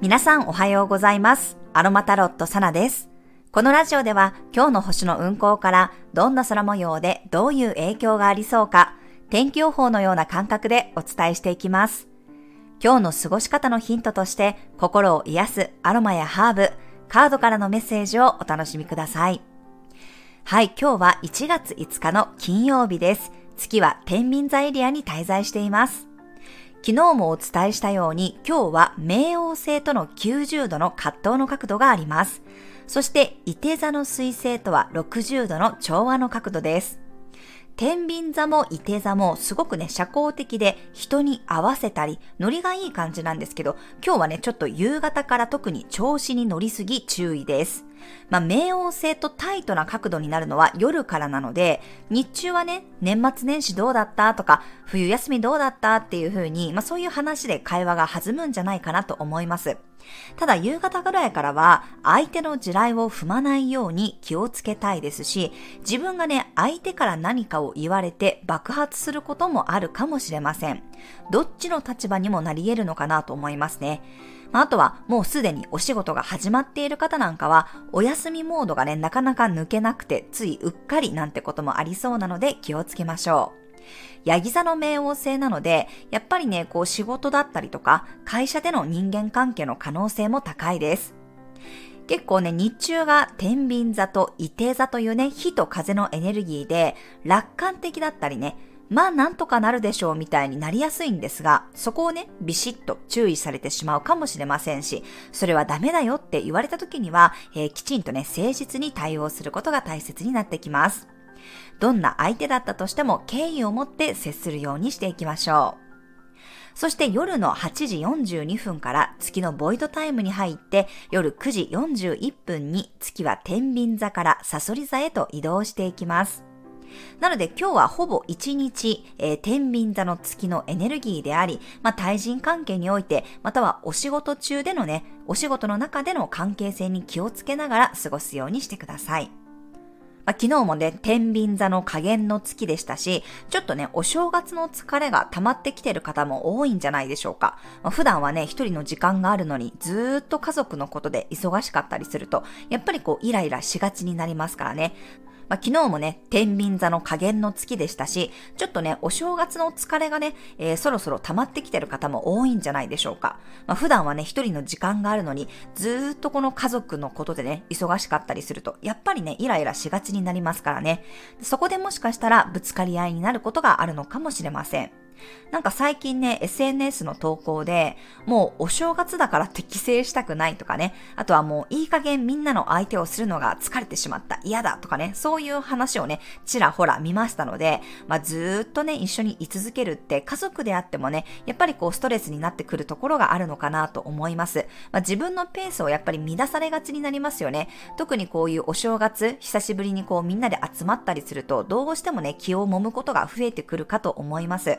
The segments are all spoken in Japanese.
皆さんおはようございます。アロマタロットサナです。このラジオでは今日の星の運行からどんな空模様でどういう影響がありそうか、天気予報のような感覚でお伝えしていきます。今日の過ごし方のヒントとして心を癒すアロマやハーブ、カードからのメッセージをお楽しみください。はい、今日は1月5日の金曜日です。月は天秤座エリアに滞在しています。昨日もお伝えしたように今日は冥王星との90度の葛藤の角度があります。そして伊手座の水星とは60度の調和の角度です。天秤座も伊手座もすごくね、社交的で人に合わせたり、ノリがいい感じなんですけど、今日はね、ちょっと夕方から特に調子に乗りすぎ注意です。まあ、冥王星とタイトな角度になるのは夜からなので、日中はね、年末年始どうだったとか、冬休みどうだったっていう風に、まあ、そういう話で会話が弾むんじゃないかなと思います。ただ夕方ぐらいからは相手の地雷を踏まないように気をつけたいですし、自分がね、相手から何かを言われて爆発することもあるかもしれません。どっちの立場にもなり得るのかなと思いますね。まあとはもうすでにお仕事が始まっている方なんかはお休みモードがね、なかなか抜けなくてついうっかりなんてこともありそうなので気をつけましょう。ヤギ座の冥王星なので、やっぱりね、こう仕事だったりとか、会社での人間関係の可能性も高いです。結構ね、日中が天秤座と伊手座というね、火と風のエネルギーで、楽観的だったりね、まあなんとかなるでしょうみたいになりやすいんですが、そこをね、ビシッと注意されてしまうかもしれませんし、それはダメだよって言われた時には、えー、きちんとね、誠実に対応することが大切になってきます。どんな相手だったとしても敬意を持って接するようにしていきましょう。そして夜の8時42分から月のボイドタイムに入って夜9時41分に月は天秤座からサソリ座へと移動していきます。なので今日はほぼ一日、えー、天秤座の月のエネルギーであり、まあ、対人関係において、またはお仕事中でのね、お仕事の中での関係性に気をつけながら過ごすようにしてください。まあ、昨日もね、天秤座の加減の月でしたし、ちょっとね、お正月の疲れが溜まってきてる方も多いんじゃないでしょうか。まあ、普段はね、一人の時間があるのに、ずっと家族のことで忙しかったりすると、やっぱりこう、イライラしがちになりますからね。まあ、昨日もね、天秤座の加減の月でしたし、ちょっとね、お正月の疲れがね、えー、そろそろ溜まってきてる方も多いんじゃないでしょうか。まあ、普段はね、一人の時間があるのに、ずーっとこの家族のことでね、忙しかったりすると、やっぱりね、イライラしがちになりますからね。そこでもしかしたらぶつかり合いになることがあるのかもしれません。なんか最近ね、SNS の投稿で、もうお正月だからって帰省したくないとかね、あとはもういい加減みんなの相手をするのが疲れてしまった、嫌だとかね、そういう話をね、ちらほら見ましたので、まあ、ずーっとね、一緒に居続けるって家族であってもね、やっぱりこうストレスになってくるところがあるのかなと思います。まあ、自分のペースをやっぱり乱されがちになりますよね。特にこういうお正月、久しぶりにこうみんなで集まったりすると、どうしてもね、気を揉むことが増えてくるかと思います。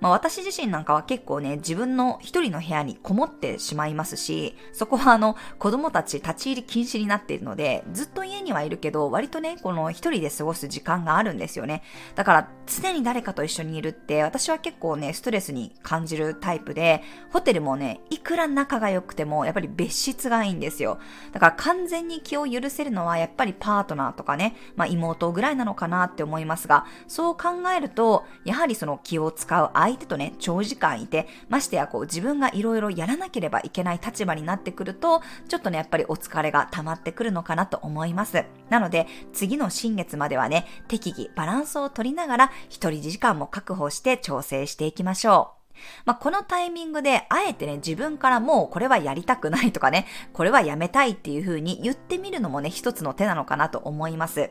まあ私自身なんかは結構ね、自分の一人の部屋にこもってしまいますし、そこはあの、子供たち立ち入り禁止になっているので、ずっと家にはいるけど、割とね、この一人で過ごす時間があるんですよね。だから、常に誰かと一緒にいるって、私は結構ね、ストレスに感じるタイプで、ホテルもね、いくら仲が良くても、やっぱり別室がいいんですよ。だから完全に気を許せるのは、やっぱりパートナーとかね、まあ妹ぐらいなのかなって思いますが、そう考えると、やはりその気を使う相相手とね、長時間いて、ましてやこう自分がいろいろやらなければいけない立場になってくると、ちょっとね、やっぱりお疲れが溜まってくるのかなと思います。なので、次の新月まではね、適宜バランスを取りながら、一人時間も確保して調整していきましょう。まあ、このタイミングで、あえてね、自分からもうこれはやりたくないとかね、これはやめたいっていう風に言ってみるのもね、一つの手なのかなと思います。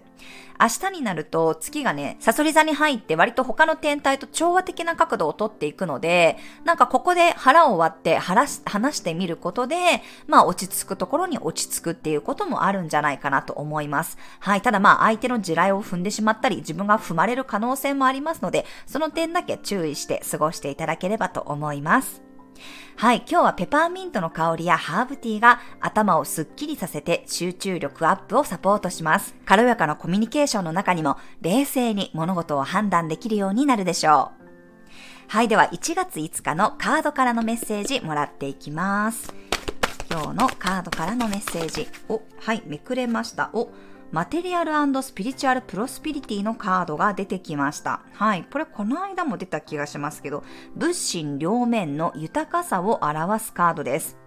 明日になると月がね、サソリ座に入って割と他の天体と調和的な角度をとっていくので、なんかここで腹を割って話してみることで、まあ落ち着くところに落ち着くっていうこともあるんじゃないかなと思います。はい。ただまあ相手の地雷を踏んでしまったり、自分が踏まれる可能性もありますので、その点だけ注意して過ごしていただければればと思います。はい、今日はペパーミントの香りやハーブティーが頭をスッキリさせて集中力アップをサポートします。軽やかなコミュニケーションの中にも冷静に物事を判断できるようになるでしょう。はい、では1月5日のカードからのメッセージもらっていきます。今日のカードからのメッセージ。お、はい、めくれました。お、マテリアルスピリチュアルプロスピリティのカードが出てきました。はい。これこの間も出た気がしますけど、物心両面の豊かさを表すカードです。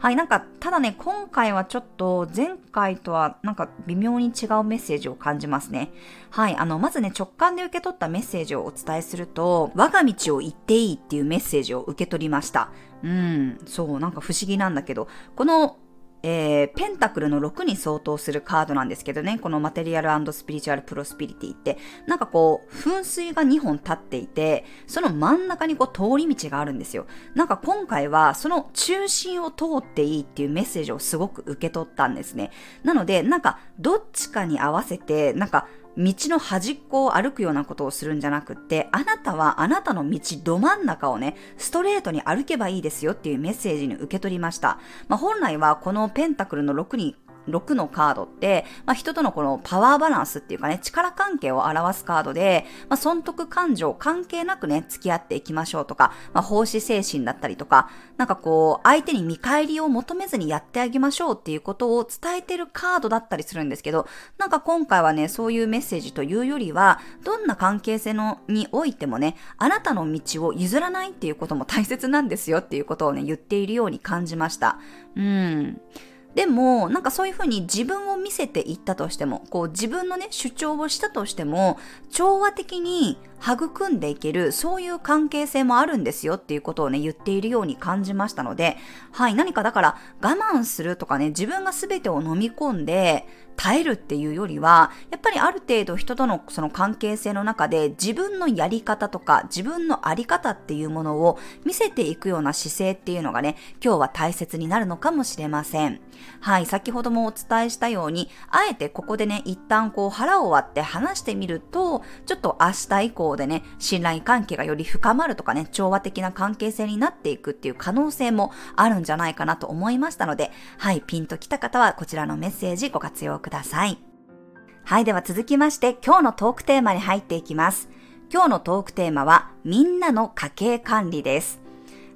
はい、なんか、ただね、今回はちょっと前回とはなんか微妙に違うメッセージを感じますね。はい、あの、まずね、直感で受け取ったメッセージをお伝えすると、我が道を行っていいっていうメッセージを受け取りました。うん、そう、なんか不思議なんだけど、このえー、ペンタクルの6に相当するカードなんですけどね、このマテリアルスピリチュアルプロスピリティって、なんかこう、噴水が2本立っていて、その真ん中にこう通り道があるんですよ。なんか今回はその中心を通っていいっていうメッセージをすごく受け取ったんですね。なので、なんかどっちかに合わせて、なんか道の端っこを歩くようなことをするんじゃなくって、あなたはあなたの道ど真ん中をね、ストレートに歩けばいいですよっていうメッセージに受け取りました。まあ、本来はこのペンタクルの6に6のカードって、まあ、人とのこのパワーバランスっていうかね、力関係を表すカードで、まあ、損得感情関係なくね、付き合っていきましょうとか、まあ、奉仕精神だったりとか、なんかこう、相手に見返りを求めずにやってあげましょうっていうことを伝えてるカードだったりするんですけど、なんか今回はね、そういうメッセージというよりは、どんな関係性のにおいてもね、あなたの道を譲らないっていうことも大切なんですよっていうことをね、言っているように感じました。うん。でも、なんかそういうふうに自分を見せていったとしても、こう自分のね、主張をしたとしても、調和的に育んでいける、そういう関係性もあるんですよっていうことをね、言っているように感じましたので、はい、何かだから我慢するとかね、自分が全てを飲み込んで、耐えるっていうよりは、やっぱりある程度人とのその関係性の中で自分のやり方とか自分のあり方っていうものを見せていくような姿勢っていうのがね、今日は大切になるのかもしれません。はい、先ほどもお伝えしたように、あえてここでね、一旦こう腹を割って話してみると、ちょっと明日以降でね、信頼関係がより深まるとかね、調和的な関係性になっていくっていう可能性もあるんじゃないかなと思いましたので、はい、ピンときた方はこちらのメッセージご活用ください。はい、では続きまして今日のトークテーマに入っていきます。今日のトークテーマはみんなの家計管理です。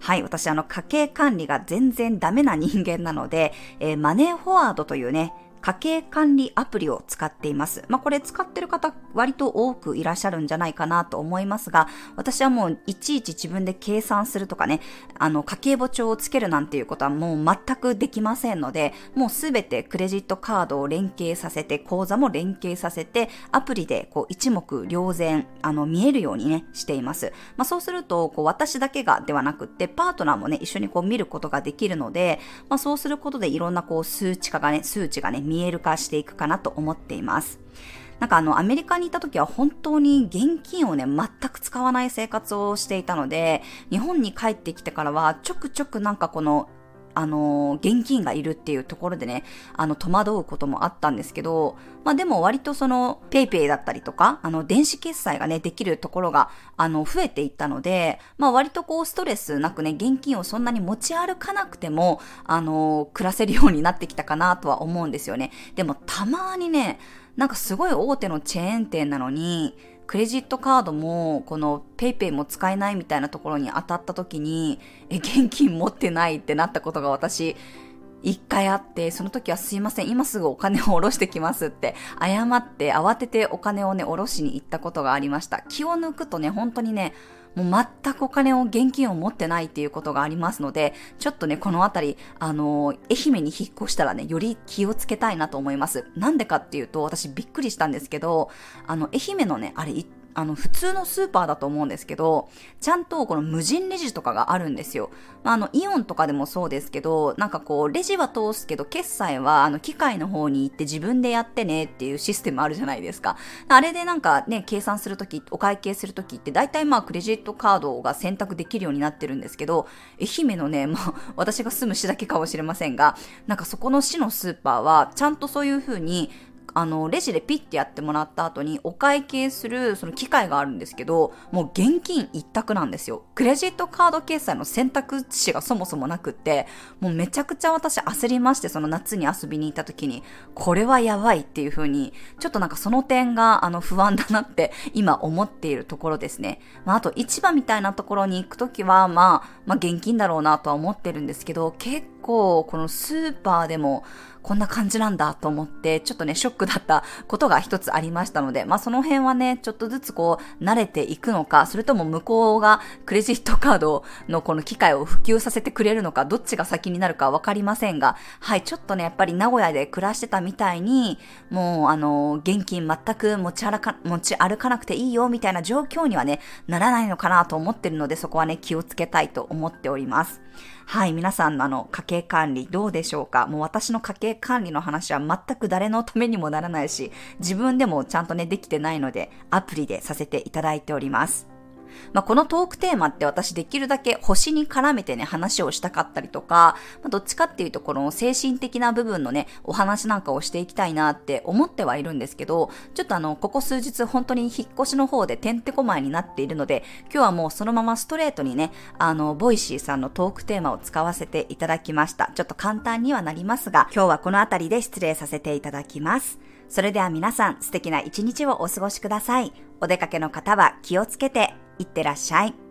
はい、私あの家計管理が全然ダメな人間なので、えー、マネーフォワードというね、家計管理アプリを使っています。まあ、これ使ってる方割と多くいらっしゃるんじゃないかなと思いますが、私はもういちいち自分で計算するとかね、あの家計簿帳をつけるなんていうことはもう全くできませんので、もうすべてクレジットカードを連携させて、口座も連携させて、アプリでこう一目瞭然、あの見えるようにね、しています。まあ、そうすると、こう私だけがではなくって、パートナーもね、一緒にこう見ることができるので、まあ、そうすることでいろんなこう数値化がね、数値がね、見見える化していくかなと思っています。なんかあの、アメリカにいた時は本当に現金をね、全く使わない生活をしていたので、日本に帰ってきてからは、ちょくちょくなんかこのあの、現金がいるっていうところでね、あの、戸惑うこともあったんですけど、まあでも割とその、ペイペイだったりとか、あの、電子決済がね、できるところが、あの、増えていったので、まあ割とこう、ストレスなくね、現金をそんなに持ち歩かなくても、あの、暮らせるようになってきたかなとは思うんですよね。でも、たまにね、なんかすごい大手のチェーン店なのに、クレジットカードも、この PayPay も使えないみたいなところに当たった時に、え、現金持ってないってなったことが私、一回あって、その時はすいません、今すぐお金を下ろしてきますって、謝って慌ててお金をね、下ろしに行ったことがありました。気を抜くとね、本当にね、もう全くお金を、現金を持ってないっていうことがありますので、ちょっとね、このあたり、あの愛媛に引っ越したらね、より気をつけたいなと思います。なんでかっていうと、私びっくりしたんですけど、あの、愛媛のね、あれ、あの、普通のスーパーだと思うんですけど、ちゃんとこの無人レジとかがあるんですよ。まあ、あの、イオンとかでもそうですけど、なんかこう、レジは通すけど、決済は、あの、機械の方に行って自分でやってねっていうシステムあるじゃないですか。あれでなんかね、計算するとき、お会計するときって、大体まあ、クレジットカードが選択できるようになってるんですけど、愛媛のね、まあ、私が住む市だけかもしれませんが、なんかそこの市のスーパーは、ちゃんとそういう風に、あの、レジでピッてやってもらった後にお会計するその機械があるんですけど、もう現金一択なんですよ。クレジットカード決済の選択肢がそもそもなくって、もうめちゃくちゃ私焦りまして、その夏に遊びに行った時に、これはやばいっていう風に、ちょっとなんかその点があの不安だなって今思っているところですね。まああと市場みたいなところに行く時は、まあ、まあ現金だろうなとは思ってるんですけど、結構このスーパーでもこんな感じなんだと思って、ちょっとね、ショックだったことが一つありましたので、まあその辺はね、ちょっとずつこう、慣れていくのか、それとも向こうがクレジットカードのこの機会を普及させてくれるのか、どっちが先になるかわかりませんが、はい、ちょっとね、やっぱり名古屋で暮らしてたみたいに、もう、あの、現金全く持ち歩か、持ち歩かなくていいよ、みたいな状況にはね、ならないのかなと思ってるので、そこはね、気をつけたいと思っております。はい、皆さんのあの、家計管理どうでしょうか？もう私の家計管理の話は全く誰のためにもならないし、自分でもちゃんとね、できてないので、アプリでさせていただいております。まあ、このトークテーマって私できるだけ星に絡めてね、話をしたかったりとか、まあ、どっちかっていうとこの精神的な部分のね、お話なんかをしていきたいなって思ってはいるんですけど、ちょっとあの、ここ数日本当に引っ越しの方でてんてこまいになっているので、今日はもうそのままストレートにね、あの、 Voicy さんのトークテーマを使わせていただきました。ちょっと簡単にはなりますが、今日はこの辺りで失礼させていただきます。それでは皆さん素敵な一日をお過ごしください。お出かけの方は気をつけていってらっしゃい。